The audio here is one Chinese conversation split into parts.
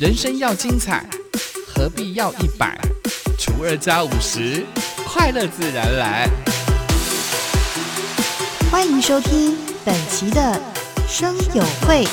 人生要精彩，何必要一百除二加五十？快乐自然来。欢迎收听本期的生友会。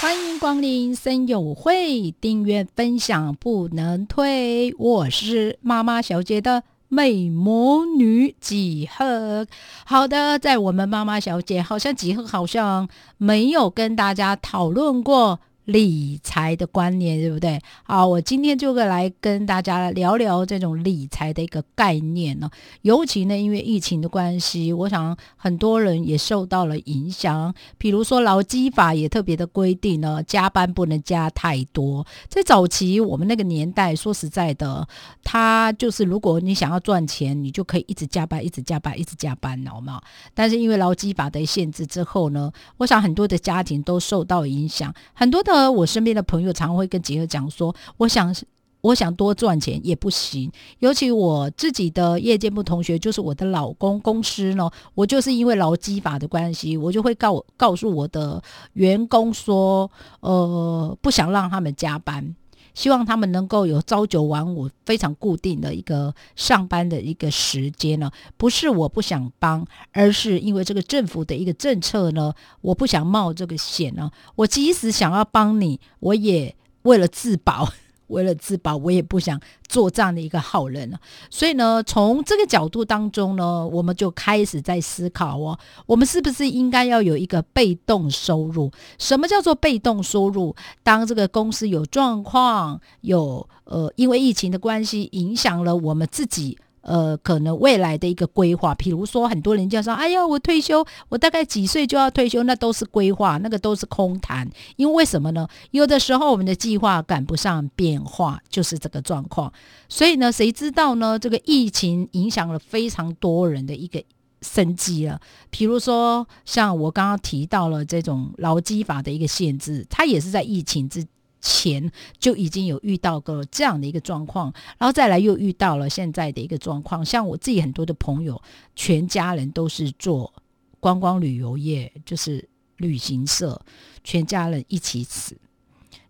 欢迎光临生友会，订阅分享不能退。我是妈妈小姐的美魔女几何。好的，在我们妈妈小姐好像几何好像没有跟大家讨论过。理财的观念，对不对？好，我今天就来跟大家聊聊这种理财的一个概念呢。尤其呢，因为疫情的关系，我想很多人也受到了影响。比如说劳基法也特别的规定呢，加班不能加太多。在早期我们那个年代，说实在的，他就是如果你想要赚钱，你就可以一直加班，一直加班，一直加班，好吗？但是因为劳基法的限制之后呢，我想很多的家庭都受到影响，很多的。我身边的朋友常会跟杰儿讲说，我想，我想多赚钱也不行。尤其我自己的业界部同学，就是我的老公公司呢，我就是因为劳基法的关系，我就会告告诉我的员工说，呃，不想让他们加班。希望他们能够有朝九晚五非常固定的一个上班的一个时间呢，不是我不想帮，而是因为这个政府的一个政策呢，我不想冒这个险呢。我即使想要帮你，我也为了自保。为了自保，我也不想做这样的一个好人了。所以呢，从这个角度当中呢，我们就开始在思考哦，我们是不是应该要有一个被动收入？什么叫做被动收入？当这个公司有状况，有呃，因为疫情的关系，影响了我们自己。呃，可能未来的一个规划，比如说很多人就说：“哎呀，我退休，我大概几岁就要退休？”那都是规划，那个都是空谈。因为为什么呢？有的时候我们的计划赶不上变化，就是这个状况。所以呢，谁知道呢？这个疫情影响了非常多人的一个生计了。比如说，像我刚刚提到了这种劳基法的一个限制，它也是在疫情之。前就已经有遇到过这样的一个状况，然后再来又遇到了现在的一个状况。像我自己很多的朋友，全家人都是做观光旅游业，就是旅行社，全家人一起死，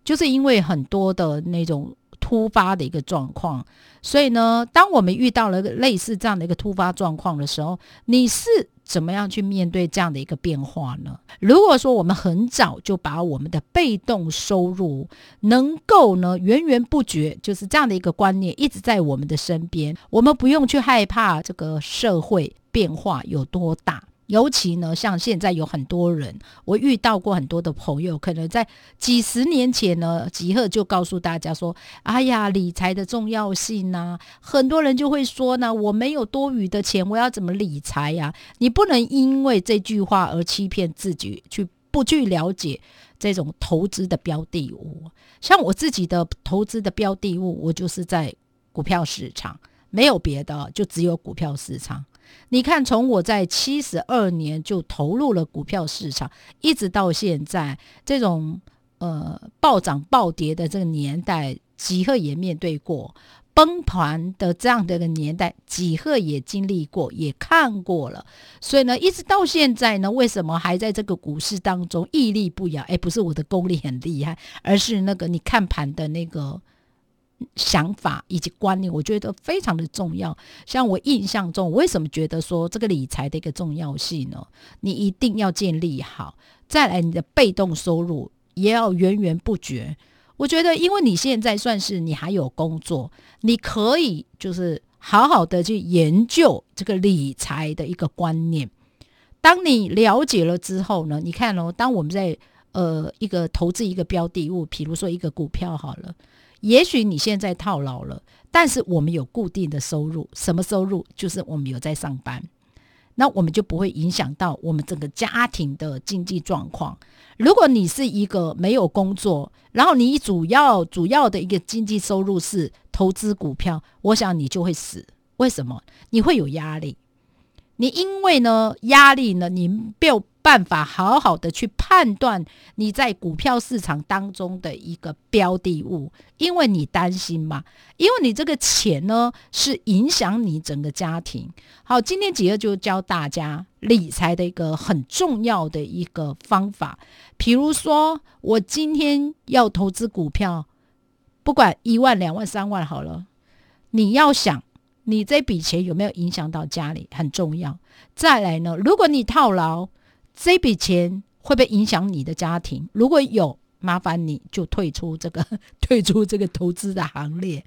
就是因为很多的那种突发的一个状况。所以呢，当我们遇到了类似这样的一个突发状况的时候，你是。怎么样去面对这样的一个变化呢？如果说我们很早就把我们的被动收入能够呢源源不绝，就是这样的一个观念一直在我们的身边，我们不用去害怕这个社会变化有多大。尤其呢，像现在有很多人，我遇到过很多的朋友，可能在几十年前呢，吉赫就告诉大家说：“哎呀，理财的重要性呐。”很多人就会说呢：“我没有多余的钱，我要怎么理财呀？”你不能因为这句话而欺骗自己，去不去了解这种投资的标的物。像我自己的投资的标的物，我就是在股票市场，没有别的，就只有股票市场。你看，从我在七十二年就投入了股票市场，一直到现在，这种呃暴涨暴跌的这个年代，几何也面对过崩盘的这样的一个年代，几何也经历过，也看过了。所以呢，一直到现在呢，为什么还在这个股市当中屹立不摇？哎，不是我的功力很厉害，而是那个你看盘的那个。想法以及观念，我觉得非常的重要。像我印象中，为什么觉得说这个理财的一个重要性呢？你一定要建立好，再来你的被动收入也要源源不绝。我觉得，因为你现在算是你还有工作，你可以就是好好的去研究这个理财的一个观念。当你了解了之后呢，你看哦，当我们在呃一个投资一个标的物，比如说一个股票好了。也许你现在套牢了，但是我们有固定的收入，什么收入？就是我们有在上班，那我们就不会影响到我们整个家庭的经济状况。如果你是一个没有工作，然后你主要主要的一个经济收入是投资股票，我想你就会死。为什么？你会有压力。你因为呢压力呢，你没有办法好好的去判断你在股票市场当中的一个标的物，因为你担心嘛，因为你这个钱呢是影响你整个家庭。好，今天几个就教大家理财的一个很重要的一个方法，比如说我今天要投资股票，不管一万、两万、三万好了，你要想你这笔钱有没有影响到家里，很重要。再来呢，如果你套牢。这笔钱会不会影响你的家庭？如果有，麻烦你就退出这个 退出这个投资的行列。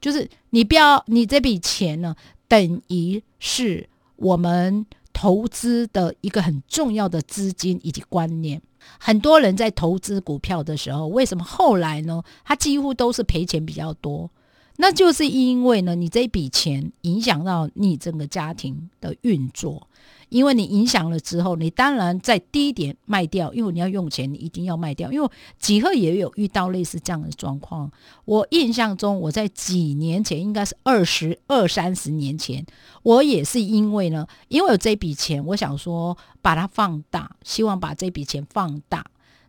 就是你不要，你这笔钱呢，等于是我们投资的一个很重要的资金以及观念。很多人在投资股票的时候，为什么后来呢？他几乎都是赔钱比较多。那就是因为呢，你这笔钱影响到你整个家庭的运作。因为你影响了之后，你当然在低点卖掉，因为你要用钱，你一定要卖掉。因为几何也有遇到类似这样的状况。我印象中，我在几年前，应该是二十二三十年前，我也是因为呢，因为有这笔钱，我想说把它放大，希望把这笔钱放大。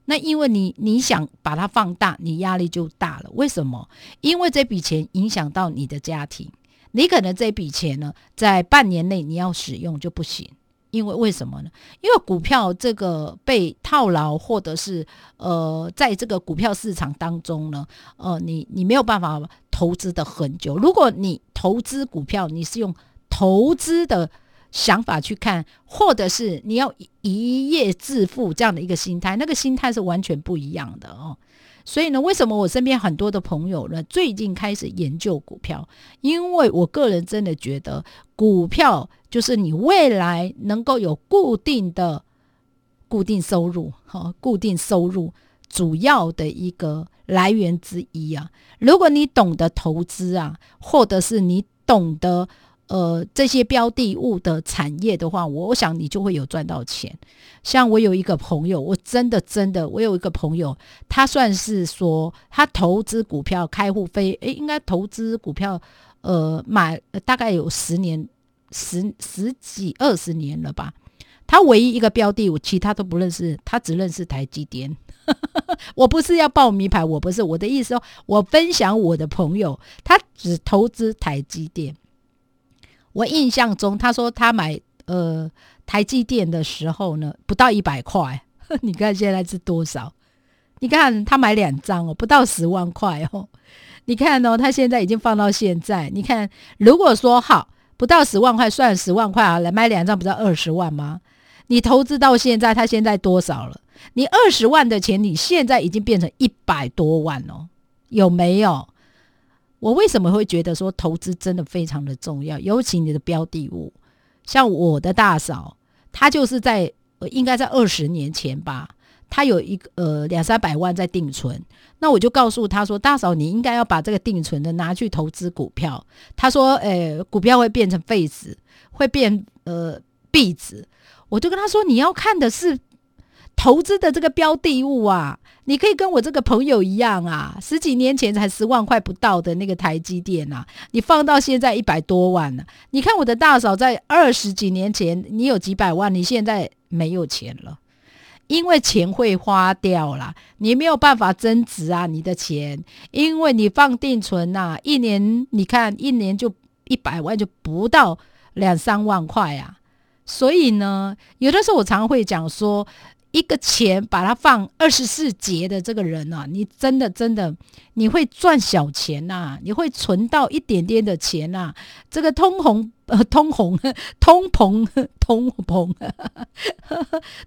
那因为你你想把它放大，你压力就大了。为什么？因为这笔钱影响到你的家庭，你可能这笔钱呢，在半年内你要使用就不行。因为为什么呢？因为股票这个被套牢，或者是呃，在这个股票市场当中呢，呃，你你没有办法投资的很久。如果你投资股票，你是用投资的想法去看，或者是你要一夜致富这样的一个心态，那个心态是完全不一样的哦。所以呢，为什么我身边很多的朋友呢，最近开始研究股票？因为我个人真的觉得，股票就是你未来能够有固定的固定收入，哈，固定收入主要的一个来源之一啊。如果你懂得投资啊，或者是你懂得。呃，这些标的物的产业的话，我想你就会有赚到钱。像我有一个朋友，我真的真的，我有一个朋友，他算是说他投资股票开户费，诶，应该投资股票，呃，买大概有十年、十十几二十年了吧。他唯一一个标的，我其他都不认识，他只认识台积电。我不是要报名牌，我不是我的意思哦，我分享我的朋友，他只投资台积电。我印象中，他说他买呃台积电的时候呢，不到一百块。你看现在是多少？你看他买两张哦，不到十万块哦。你看哦，他现在已经放到现在。你看，如果说好不到十万块，算十万块啊，来买两张，不是二十万吗？你投资到现在，他现在多少了？你二十万的钱，你现在已经变成一百多万哦，有没有？我为什么会觉得说投资真的非常的重要？尤其你的标的物，像我的大嫂，她就是在应该在二十年前吧，她有一个呃两三百万在定存，那我就告诉她说，大嫂你应该要把这个定存的拿去投资股票。她说，诶，股票会变成废纸，会变呃币纸。我就跟她说，你要看的是。投资的这个标的物啊，你可以跟我这个朋友一样啊，十几年前才十万块不到的那个台积电啊，你放到现在一百多万了。你看我的大嫂在二十几年前，你有几百万，你现在没有钱了，因为钱会花掉了，你没有办法增值啊，你的钱，因为你放定存呐，一年你看一年就一百万就不到两三万块啊，所以呢，有的时候我常会讲说。一个钱把它放二十四节的这个人啊，你真的真的你会赚小钱呐，你会存到一点点的钱呐。这个通红呃通红通膨通膨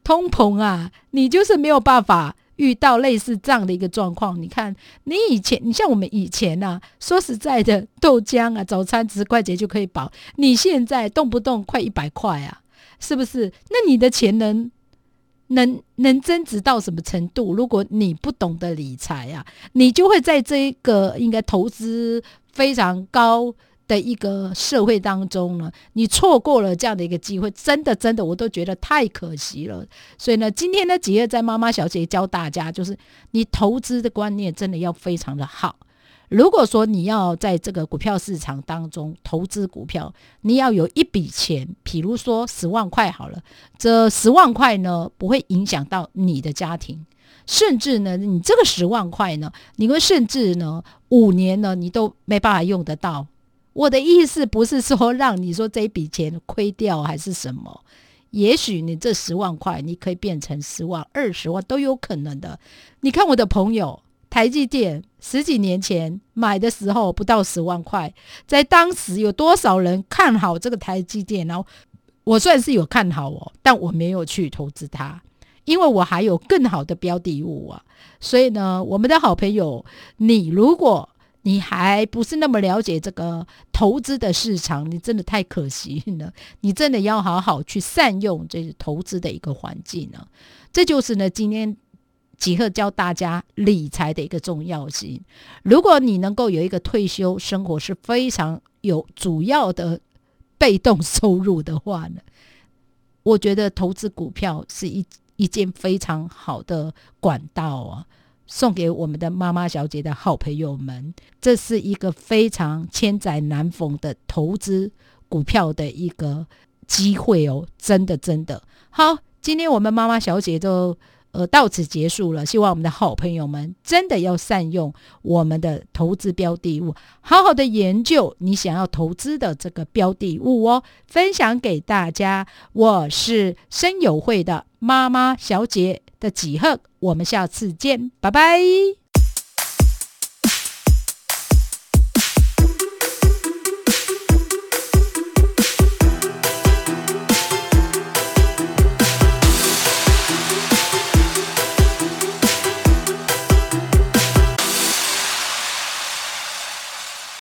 通膨啊，你就是没有办法遇到类似这样的一个状况。你看你以前，你像我们以前呐，说实在的，豆浆啊，早餐十块钱就可以饱，你现在动不动快一百块啊，是不是？那你的钱能？能能增值到什么程度？如果你不懂得理财啊，你就会在这一个应该投资非常高的一个社会当中呢，你错过了这样的一个机会，真的真的我都觉得太可惜了。所以呢，今天呢，几月在妈妈小姐教大家，就是你投资的观念真的要非常的好。如果说你要在这个股票市场当中投资股票，你要有一笔钱，比如说十万块好了，这十万块呢不会影响到你的家庭，甚至呢，你这个十万块呢，你会甚至呢五年呢你都没办法用得到。我的意思不是说让你说这一笔钱亏掉还是什么，也许你这十万块你可以变成十万、二十万都有可能的。你看我的朋友，台积电十几年前买的时候不到十万块，在当时有多少人看好这个台积电？然后我算是有看好哦，但我没有去投资它，因为我还有更好的标的物啊。所以呢，我们的好朋友，你如果你还不是那么了解这个投资的市场，你真的太可惜了。你真的要好好去善用这投资的一个环境呢。这就是呢，今天吉赫教大家理财的一个重要性。如果你能够有一个退休生活是非常有主要的被动收入的话呢，我觉得投资股票是一一件非常好的管道啊。送给我们的妈妈小姐的好朋友们，这是一个非常千载难逢的投资股票的一个机会哦！真的，真的好。今天我们妈妈小姐就呃到此结束了。希望我们的好朋友们真的要善用我们的投资标的物，好好的研究你想要投资的这个标的物哦。分享给大家，我是生友会的妈妈小姐。的几何，我们下次见，拜拜。